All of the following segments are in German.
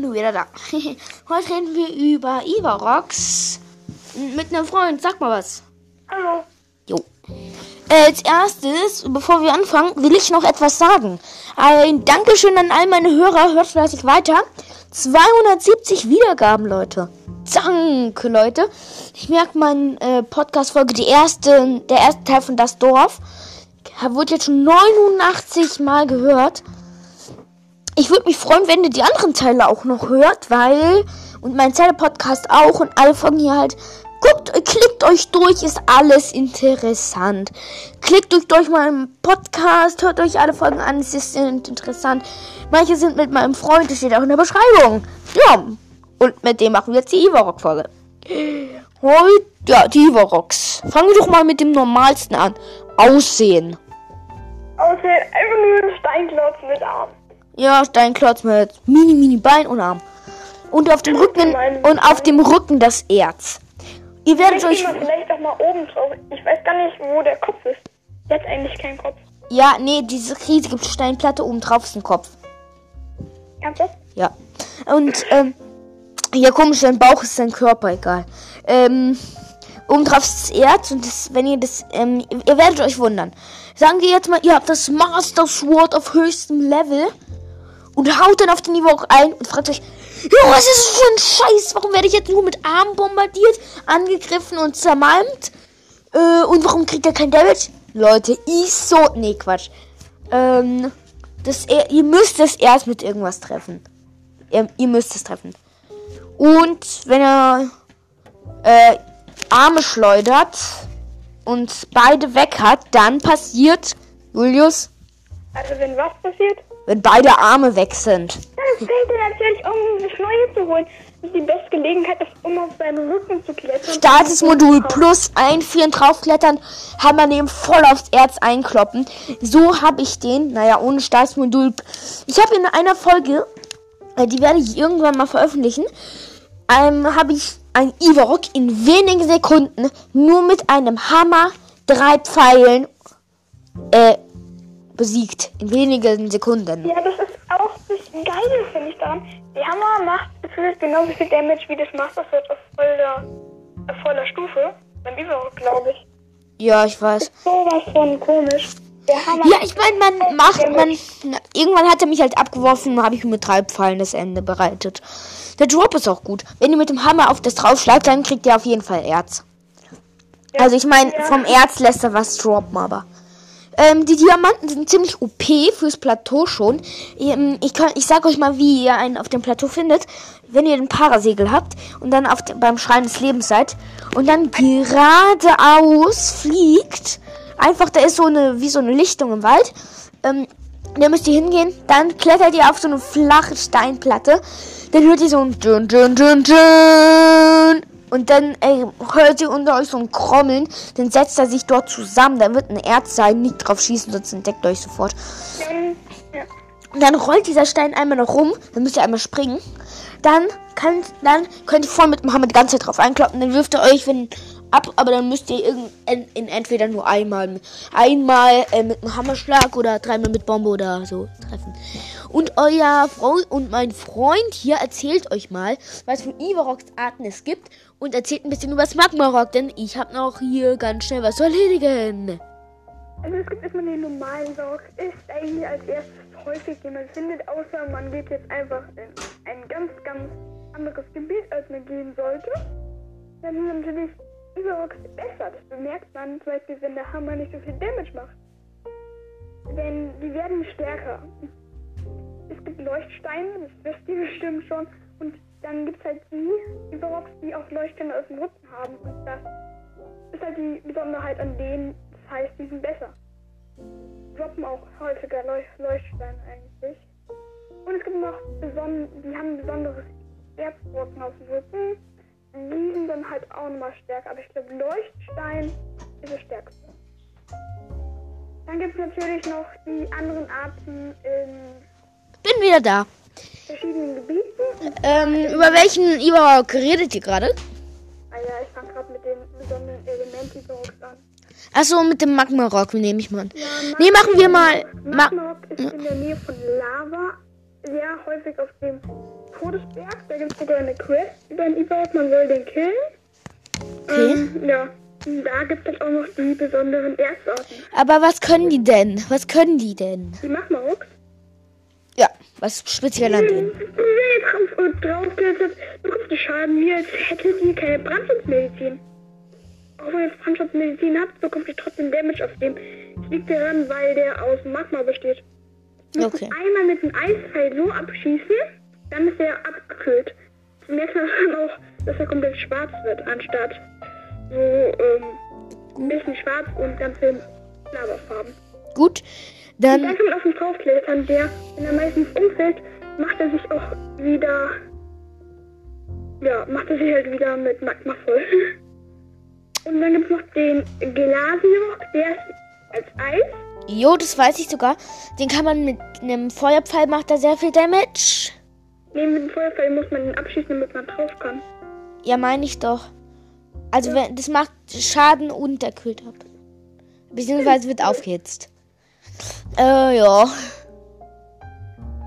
bin wieder da. Heute reden wir über Ivarox mit einem Freund. Sag mal was. Hallo. Jo. Äh, als erstes, bevor wir anfangen, will ich noch etwas sagen. Ein Dankeschön an all meine Hörer. Hört fleißig weiter. 270 Wiedergaben, Leute. Danke, Leute. Ich merke, meine äh, Podcast-Folge, die erste, der erste Teil von Das Dorf, wurde jetzt schon 89 Mal gehört. Ich würde mich freuen, wenn ihr die anderen Teile auch noch hört, weil, und mein Zelle-Podcast auch und alle Folgen hier halt, guckt, klickt euch durch, ist alles interessant. Klickt euch durch meinen Podcast, hört euch alle Folgen an, es ist interessant. Manche sind mit meinem Freund, das steht auch in der Beschreibung. Ja, und mit dem machen wir jetzt die Ivarok-Folge. Heute, ja, die Ivaroks. Fangen wir doch mal mit dem normalsten an. Aussehen. Aussehen, einfach nur ein Steinklotz mit Arm. Ja, Steinklotz mit mini, mini Bein und Arm. Und auf dem Rücken, und auf dem Rücken das Erz. Ihr werdet euch, Vielleicht vielleicht auch mal oben drauf. Ich weiß gar nicht, wo der Kopf ist. Der hat eigentlich keinen Kopf. ja, nee, diese riesige Steinplatte oben drauf ist ein Kopf. Ernsthaft? Ja. Und, ähm, ja, komisch, sein Bauch ist sein Körper, egal. Ähm, oben drauf ist das Erz und das, wenn ihr das, ähm, ihr werdet euch wundern. Sagen wir jetzt mal, ihr habt das Master Sword auf höchstem Level und haut dann auf den Niveau ein und fragt euch, Jo, was ist das für ein Scheiß? Warum werde ich jetzt nur mit Armen bombardiert, angegriffen und zermalmt? Äh, und warum kriegt er kein Damage? Leute, ich so, nee, Quatsch. Ähm, das, ihr ihr müsst es erst mit irgendwas treffen. Ihr, ihr müsst es treffen. Und wenn er äh, Arme schleudert und beide weg hat, dann passiert, Julius, Also wenn was passiert, wenn beide Arme weg sind. dann fällt er natürlich um, sich neue zu holen. Das die beste Gelegenheit, ist, um auf seinen Rücken zu klettern. Statusmodul plus einführen, draufklettern, Hammer nehmen, voll aufs Erz einkloppen. So habe ich den, naja, ohne Statusmodul. Ich habe in einer Folge, äh, die werde ich irgendwann mal veröffentlichen, ähm, habe ich ein Ivarok in wenigen Sekunden nur mit einem Hammer, drei Pfeilen, äh, besiegt. In wenigen Sekunden. Ja, das ist auch das Geile, finde ich daran. Die Hammer macht gefühlt genauso viel Damage wie das Master Sword auf voller, auf voller Stufe. Beim Überrock, glaube ich. Ja, ich weiß. Sowas von komisch. Ja, ich meine, man macht, man. Na, irgendwann hat er mich halt abgeworfen, habe ich mit drei Pfeilen das Ende bereitet. Der Drop ist auch gut. Wenn ihr mit dem Hammer auf das draufschlagt, dann kriegt ihr auf jeden Fall Erz. Also ich meine, Ja. vom Erz lässt er was droppen, aber. Ähm, die Diamanten sind ziemlich OP fürs Plateau schon. Ähm, ich, kann, ich sag euch mal, wie ihr einen auf dem Plateau findet. Wenn ihr den Parasegel habt und dann auf dem, beim Schrein des Lebens seid und dann geradeaus fliegt. Einfach, da ist so eine, wie so eine Lichtung im Wald. Ähm, da müsst ihr hingehen, dann klettert ihr auf so eine flache Steinplatte. Dann hört ihr so ein dün, dün, dün, dün. Und dann ey, hört ihr unter euch so ein Krommeln. Dann setzt er sich dort zusammen. Da wird ein Erz sein. Nicht drauf schießen, sonst entdeckt euch sofort. Dann. Und dann rollt dieser Stein einmal noch rum. Dann müsst ihr einmal springen. Dann, kann, dann könnt ihr voll mit dem Hammer die ganze Zeit drauf einkloppen. Dann wirft er euch wenn, ab. Aber dann müsst ihr in, in, entweder nur einmal, einmal äh, mit einem Hammerschlag oder dreimal mit Bombe oder so treffen. Und euer Freund und mein Freund hier erzählt euch mal, was für Ivarox Arten es gibt. Und erzählt ein bisschen über das Magmarock. Denn ich habe noch hier ganz schnell was zu erledigen. Also es gibt erstmal den normalen Saug. Ist eigentlich als erstes häufig, den man findet, außer man geht jetzt einfach in ein ganz, ganz anderes Gebiet, als man gehen sollte. Dann sind natürlich Überrocks besser. Das bemerkt man zum Beispiel, wenn der Hammer nicht so viel Damage macht. Denn die werden stärker. Es gibt Leuchtsteine, das wisst ihr bestimmt schon. Und dann gibt es halt die Überrocks, die auch Leuchtsteine aus dem Rücken haben. Und das ist halt die Besonderheit an denen. Das heißt, die sind besser. Droppen auch häufiger Leuch Leuchtsteine eigentlich. Und es gibt noch die haben ein besonderes Erzbrocken auf dem Rücken. Sind dann halt auch nochmal stärker. Aber ich glaube, Leuchtstein ist das stärkste. Dann gibt es natürlich noch die anderen Arten in Bin wieder da. verschiedenen Gebieten. Ähm, über welchen Ivarok redet ihr gerade? Ah ja, ich fange gerade mit den besonderen Elementen an. Achso, mit dem Magmarock nehme ich mal an. Nee, machen wir mal. Ma Magmarok ist in der Nähe von Lava sehr häufig auf dem Todesberg. Da gibt es sogar eine Quest über den Ivarok, man soll den killen. Okay. Ähm, ja, da gibt es auch noch die besonderen Erzarten. Aber was können die denn? Was können die denn? Die Magmaroks. Ja, was speziell an denen? Drauf, und drauf gesetzt bekommst du Schaden, wie als hättet ihr keine Brandschutzmedizin. Auch wenn ihr Brandschutzmedizin habt, bekommt ihr trotzdem Damage auf dem. Das liegt daran, weil der aus Magma besteht. Müsst Okay. einmal mit dem Eispfeil so abschießen, dann ist er abgekühlt. Zum Mal dann auch, dass er komplett schwarz wird, anstatt so ähm, ein bisschen schwarz und ganz viel Lavafarben. Gut, Dann dann kann man auf ihn draufklettern, der, wenn er meistens umfällt, macht er sich auch wieder, ja, macht er sich halt wieder mit Magma voll. Und dann gibt es noch den Gelasiok, der ist als Eis. Jo, das weiß ich sogar. Den kann man mit einem Feuerpfeil macht er sehr viel Damage. Neben dem Feuerfall muss man ihn abschießen, damit man drauf kann. Ja, meine ich doch. Also wenn das macht Schaden und er kühlt ab. Beziehungsweise wird aufgehitzt. Äh, ja.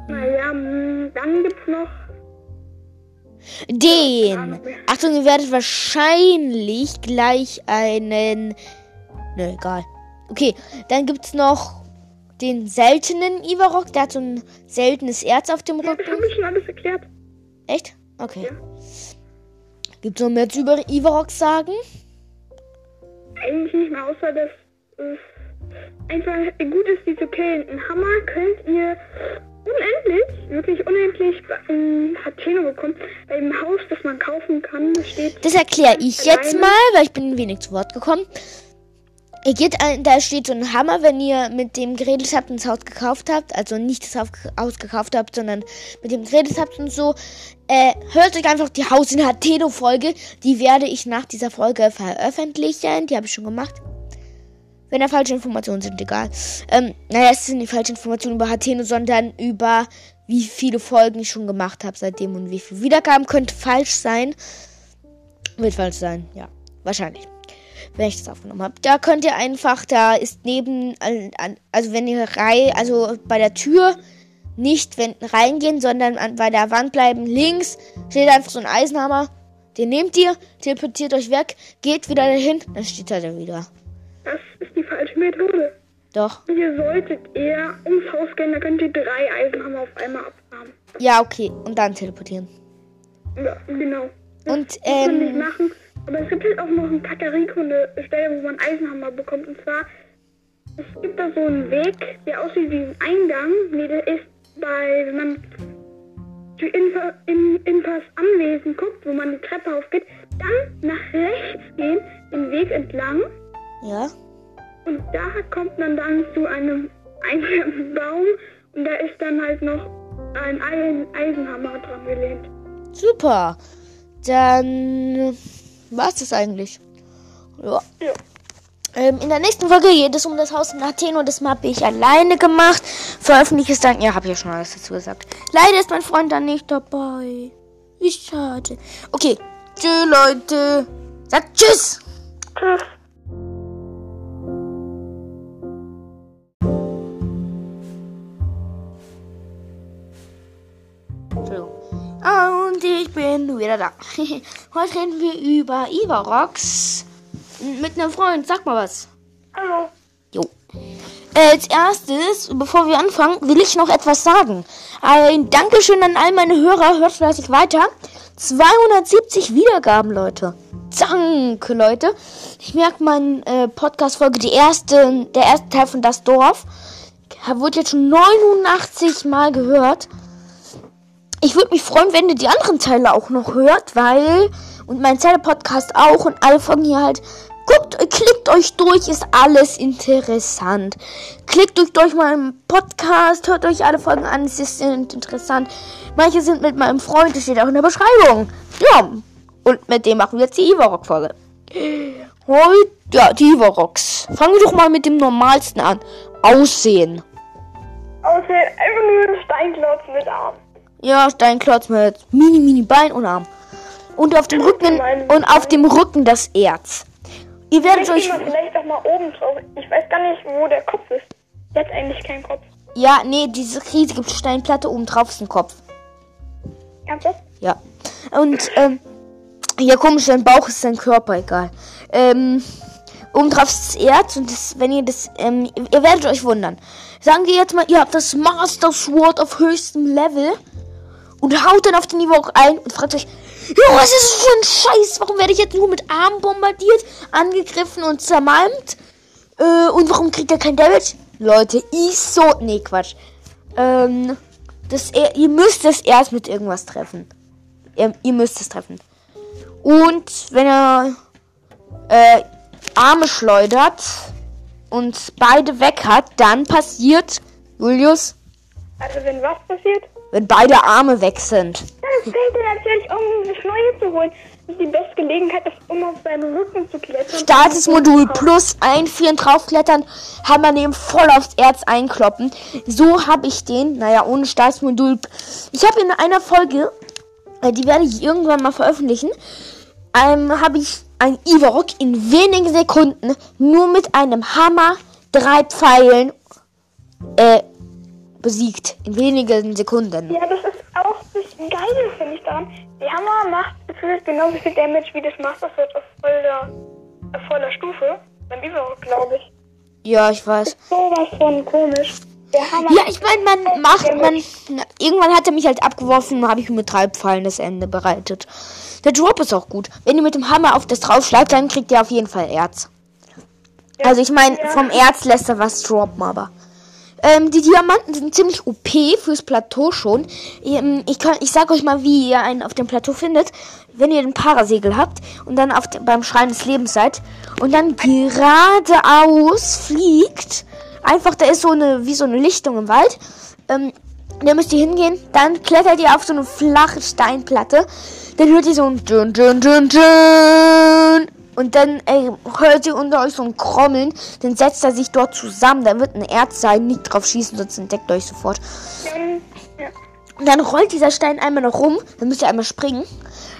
Naja, mm, dann gibt's noch, Den. Achtung, ihr werdet wahrscheinlich gleich einen. Ne, egal. Okay, dann gibt's noch den seltenen Ivarok. Der hat so ein seltenes Erz auf dem ja, das Rücken. habe ich schon alles erklärt. Echt? Okay. Ja. Gibt's noch mehr zu über Ivarok sagen? Eigentlich nicht mehr, außer dass es einfach gut ist, die zu killen. Ein Hammer könnt ihr unendlich, wirklich unendlich in Hateno bekommen. Bei dem Haus, das man kaufen kann, das steht. Das erkläre ich jetzt mal, weil ich bin wenig zu Wort gekommen. Ihr geht ein, da steht so ein Hammer, wenn ihr mit dem geredet habt und das Haus gekauft habt, also nicht das Haus- gekauft habt, sondern mit dem geredet habt und so, äh, hört euch einfach die Haus in Hateno Folge, die werde ich nach dieser Folge veröffentlichen, die habe ich schon gemacht. Wenn da falsche Informationen sind, egal. Ähm, naja, es sind nicht falsche Informationen über Hateno, sondern über wie viele Folgen ich schon gemacht habe seitdem und wie viele Wiedergaben könnte falsch sein. Wird falsch sein, ja. Wahrscheinlich. Wenn ich das aufgenommen habe. Da könnt ihr einfach, da ist neben, also wenn ihr rein, also bei der Tür nicht wenn, reingehen, sondern an, bei der Wand bleiben, links steht einfach so ein Eisenhammer. Den nehmt ihr, teleportiert euch weg, geht wieder dahin, dann steht er da wieder. Das ist die falsche Methode. Doch. Ihr solltet eher ums Haus gehen, da könnt ihr drei Eisenhammer auf einmal abfarmen. Ja, okay. Und dann teleportieren. Ja, genau. Und, Das muss man nicht ähm, machen. Aber es gibt halt auch noch ein Kakariko, eine Stelle, wo man Eisenhammer bekommt. Und zwar, es gibt da so einen Weg, der aussieht wie ein Eingang. Nee, der ist bei, wenn man zu Infa, in, Inpas Anwesen guckt, wo man die Treppe aufgeht, dann nach rechts gehen, den Weg entlang. ja. Und da kommt man dann zu einem Baum. Und da ist dann halt noch ein Eisen, Eisenhammer dran gelehnt. Super. Dann war's das eigentlich. Ja. Ja. Ähm, in der nächsten Folge geht es um das Haus in Athen und das habe ich alleine gemacht. Veröffentliche es dann. Ja, habe ich ja schon alles dazu gesagt. Leider ist mein Freund dann nicht dabei. Wie schade. Okay. Tschüss, Leute. Sagt Tschüss. Tschüss. Bin wieder da. Heute reden wir über Ivarox. Mit einem Freund. Sag mal was. Hallo. Jo. Als erstes, bevor wir anfangen, will ich noch etwas sagen. Ein Dankeschön an all meine Hörer. Hört fleißig weiter. 270 Wiedergaben, Leute. Danke, Leute. Ich merke meine äh, Podcast-Folge, die erste, der erste Teil von Das Dorf, wurde jetzt schon 89 Mal gehört. Ich würde mich freuen, wenn ihr die anderen Teile auch noch hört, weil. Und mein Zelle-Podcast auch und alle Folgen hier halt. Guckt, klickt euch durch, ist alles interessant. Klickt euch durch meinen Podcast, hört euch alle Folgen an, es ist interessant. Manche sind mit meinem Freund, das steht auch in der Beschreibung. Ja, und mit dem machen wir jetzt die Ivarok-Folge. Heute, ja, die Ivaroks. Fangen wir doch mal mit dem normalsten an. Aussehen. Außer einfach nur ein Steinklotz mit Arm. Ja, Steinklotz mit mini, mini Bein und Arm. Und auf dem Rücken und auf dem Rücken das Erz. Ihr werdet euch vielleicht auch mal oben drauf. Ich weiß gar nicht, wo der Kopf ist. Der hat eigentlich keinen Kopf. Ja, nee, diese riesige Steinplatte oben drauf ist ein Kopf. Ernsthaft? Ja. Und, ähm, ja, komisch, dein Bauch ist dein Körper, egal. Ähm, oben drauf ist das Erz und das, wenn ihr das, ähm, ihr werdet euch wundern. Sagen wir jetzt mal, ihr habt das Master Sword auf höchstem Level und haut dann auf den Niveau ein und fragt euch, Jo, was ist das für ein Scheiß? Warum werde ich jetzt nur mit Armen bombardiert, angegriffen und zermalmt? Äh, und warum kriegt er kein Damage? Leute, ich so. Nee, Quatsch. Ähm, das, ihr müsst es erst mit irgendwas treffen. Ihr, ihr müsst es treffen. Und wenn er äh, Arme schleudert und beide weg hat, dann passiert, Julius, Also wenn was passiert, wenn beide Arme weg sind. fällt er natürlich um, das Neue zu holen. Das ist die beste Gelegenheit, ist, um auf seinen Rücken zu klettern. Statusmodul plus einführen, draufklettern, Hammer nehmen, voll aufs Erz einkloppen. So habe ich den, naja, ohne Statusmodul. Ich habe in einer Folge, äh, die werde ich irgendwann mal veröffentlichen, ähm, habe ich ein Ivorok in wenigen Sekunden nur mit einem Hammer, drei Pfeilen, äh, besiegt. In wenigen Sekunden. Ja, das ist auch das Geile, finde ich daran. Der Hammer macht gefühlt genauso viel Damage wie das Master Sword auf voller, auf voller Stufe. Beim Überrock, glaube ich. Ja, ich weiß. Sowas von komisch. Ja, ich meine, man macht, man, na, irgendwann hat er mich halt abgeworfen, habe ich mit drei Pfeilen das Ende bereitet. Der Drop ist auch gut. Wenn ihr mit dem Hammer auf das draufschlagt, dann kriegt ihr auf jeden Fall Erz. Also ich meine, Ja. vom Erz lässt er was droppen, aber. Ähm, die Diamanten sind ziemlich OP fürs Plateau schon. Ähm, ich, ich sag euch mal, wie ihr einen auf dem Plateau findet. Wenn ihr den Parasegel habt und dann auf beim Schrein des Lebens seid und dann geradeaus fliegt. Einfach, da ist so eine, wie so eine Lichtung im Wald. Ähm, da müsst ihr hingehen. Dann klettert ihr auf so eine flache Steinplatte. Dann hört ihr so ein dün, dün, dün, dün. Und dann ey, hört ihr unter euch so ein Krommeln. Dann setzt er sich dort zusammen. Da wird ein Erz sein. Nicht drauf schießen, sonst entdeckt euch sofort. Und dann rollt dieser Stein einmal noch rum. Dann müsst ihr einmal springen.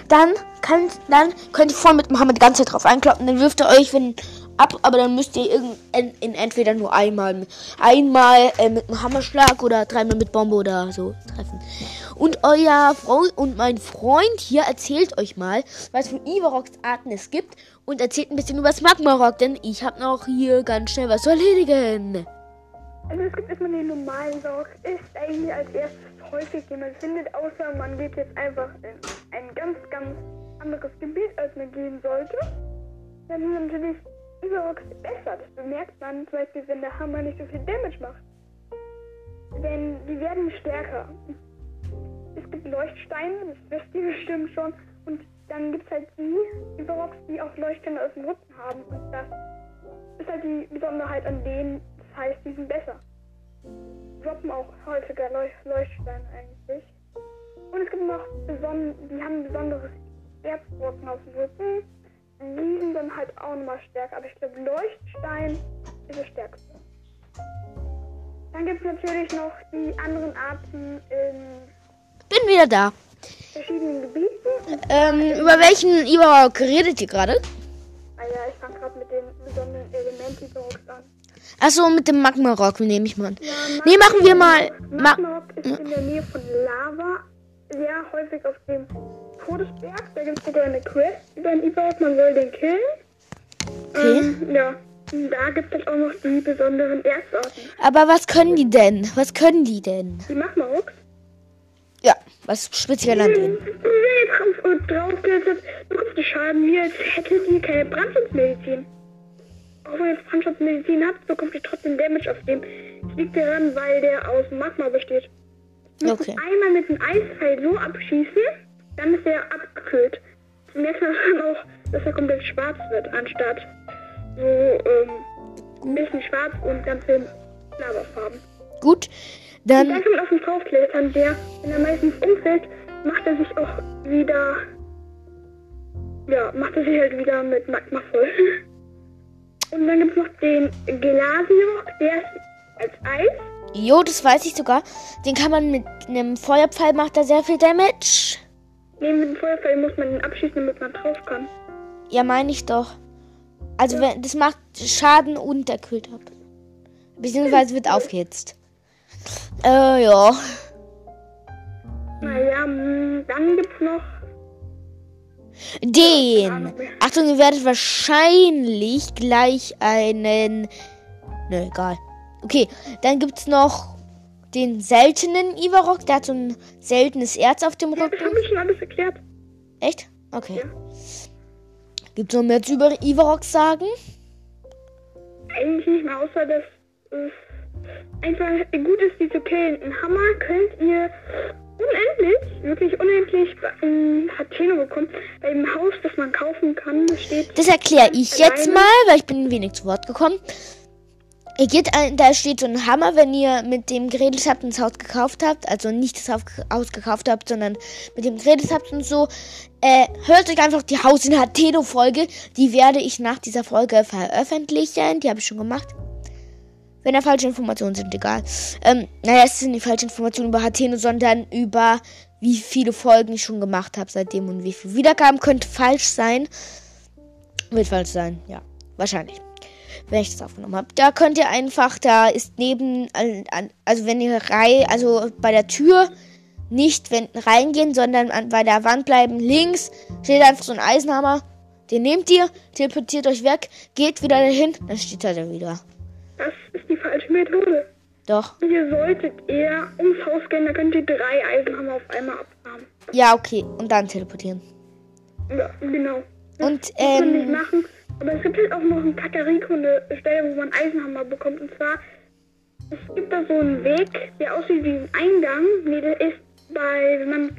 Dann, kann, dann könnt ihr voll mit dem Hammer die ganze Zeit drauf einkloppen. Dann wirft er euch wenn, ab. Aber dann müsst ihr irgend, in, in entweder nur einmal, einmal äh, mit einem Hammerschlag oder dreimal mit Bombe oder so treffen. Und euer Freund und mein Freund hier erzählt euch mal, was für Ivaroks Arten es gibt. Und erzählt ein bisschen über das Magmarock. Denn ich habe noch hier ganz schnell was zu erledigen. Also es gibt erstmal den normalen Sorg. Ist eigentlich als erstes häufig, den man findet, außer man geht jetzt einfach in ein ganz, ganz anderes Gebiet, als man gehen sollte. Dann sind natürlich Überrocks besser. Das bemerkt man zum Beispiel, wenn der Hammer nicht so viel Damage macht. Denn die werden stärker. Es gibt Leuchtsteine, das wisst ihr bestimmt schon. Und dann gibt es halt die Überrocks, die auch Leuchtsteine aus dem Rücken haben. Und das ist halt die Besonderheit an denen. Das heißt, die sind besser. Droppen auch häufiger Leuch Leuchtsteine eigentlich. Und es gibt noch beson die haben ein besonderes Erzbrocken auf dem Rücken. Die sind dann halt auch nochmal stärker. Aber ich glaube, Leuchtstein ist das stärkste. Dann gibt es natürlich noch die anderen Arten in Bin wieder da. verschiedenen Gebieten. Ähm, über welchen Ivarok redet ihr gerade? Ah ja, ich fange gerade mit den besonderen Elementi-Dogs an. Achso, mit dem Magmarock nehme ich mal an. Ja, Nee, machen wir mal. Ma Magmarok ist in der Nähe von Lava, sehr häufig auf dem Todesberg. Da gibt es sogar eine Quest über den Ibarok, man soll den killen. Okay. Ähm, ja, da gibt es auch noch die besonderen Erzarten. aber was können die denn? Was können die denn? Die Magmaroks. Was speziell an denen? Drauf, und bekommst du Schaden, wie als hättet ihr keine Brandschutzmedizin. Auch wenn ihr Brandschutzmedizin habt, bekommt ihr trotzdem Damage auf dem. Das liegt daran, weil der aus Magma besteht. Ihr Okay. einmal mit dem Eispfeil so abschießen, dann ist er abgekühlt. Zum man dann auch, dass er komplett schwarz wird, anstatt so ähm, ein bisschen schwarz und ganz viel Lavafarben. Gut, dann dann. kann man auf ihn draufklettern, der, wenn er meistens umfällt, macht er sich auch wieder, ja, macht er sich halt wieder mit Magma voll. Und dann gibt es noch den Gelasiok, der ist als Eis. Jo, das weiß ich sogar. Den kann man mit einem Feuerpfeil macht er sehr viel Damage. Neben dem Feuerfall muss man ihn abschießen, damit man drauf kann. Ja, meine ich doch. Also wenn das macht Schaden und er kühlt ab. Beziehungsweise wird aufgehitzt. Äh, ja. Naja, hm, dann gibt's noch. Den. Achtung, ihr werdet wahrscheinlich gleich einen. Ne, egal. Okay, dann gibt's noch den seltenen Ivarok. Der hat so ein seltenes Erz auf dem Ja, das Rücken. habe ich schon alles erklärt. Echt? Okay. Ja. Gibt's noch mehr zu über Ivarok sagen? Eigentlich nicht mehr, außer dass es einfach gut ist, die zu killen. Ein Hammer könnt ihr unendlich, wirklich unendlich in Hateno bekommen. Bei dem Haus, das man kaufen kann, steht. Das erkläre ich jetzt mal, weil ich bin wenig zu Wort gekommen. Ihr geht da steht so ein Hammer, wenn ihr mit dem geredet habt und das Haus gekauft habt, also nicht das Haus gekauft habt, sondern mit dem geredet habt und so, äh, hört euch einfach die Haus in Hateno Folge, die werde ich nach dieser Folge veröffentlichen, die habe ich schon gemacht. Wenn da falsche Informationen sind, egal. Ähm, naja, es sind die falschen Informationen über Hateno, sondern über wie viele Folgen ich schon gemacht habe seitdem und wie viele Wiedergaben könnte falsch sein. Wird falsch sein, ja. Wahrscheinlich. Wenn ich das aufgenommen habe. Da könnt ihr einfach, da ist neben, also wenn ihr rein, also bei der Tür nicht reingehen, sondern bei der Wand bleiben. Links steht einfach so ein Eisenhammer. Den nehmt ihr, teleportiert euch weg, geht wieder dahin, dann steht er da wieder. Methode. Doch. Ihr solltet eher ums Haus gehen, da könnt ihr drei Eisenhammer auf einmal abhaben. Ja, okay. Und dann teleportieren. Ja, genau. Das Und, muss man nicht ähm, machen. Aber es gibt halt auch noch in Katariko eine Stelle, wo man Eisenhammer bekommt. Und zwar, es gibt da so einen Weg, der aussieht wie ein Eingang. Nee, der ist bei, wenn man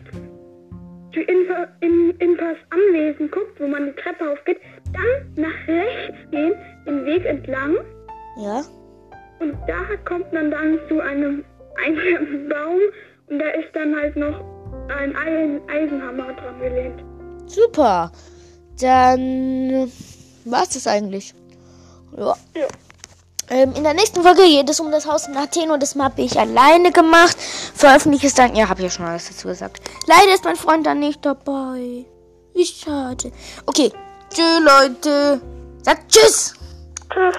zu Infa, in, Infas Anwesen guckt, wo man die Treppe aufgeht, dann nach rechts gehen, den Weg entlang. Ja. Und da kommt man dann zu einem einsamen Baum. Und da ist dann halt noch ein Eisen Eisenhammer dran gelehnt. Super. Dann war's das eigentlich. Ja. Ja. Ähm, in der nächsten Folge geht es um das Haus in Athen und das habe ich alleine gemacht. Veröffentliche es dann. Ja, habe ja schon alles dazu gesagt. Leider ist mein Freund dann nicht dabei. Wie schade. Okay. Tschüss, Leute. Sagt Tschüss. Tschüss.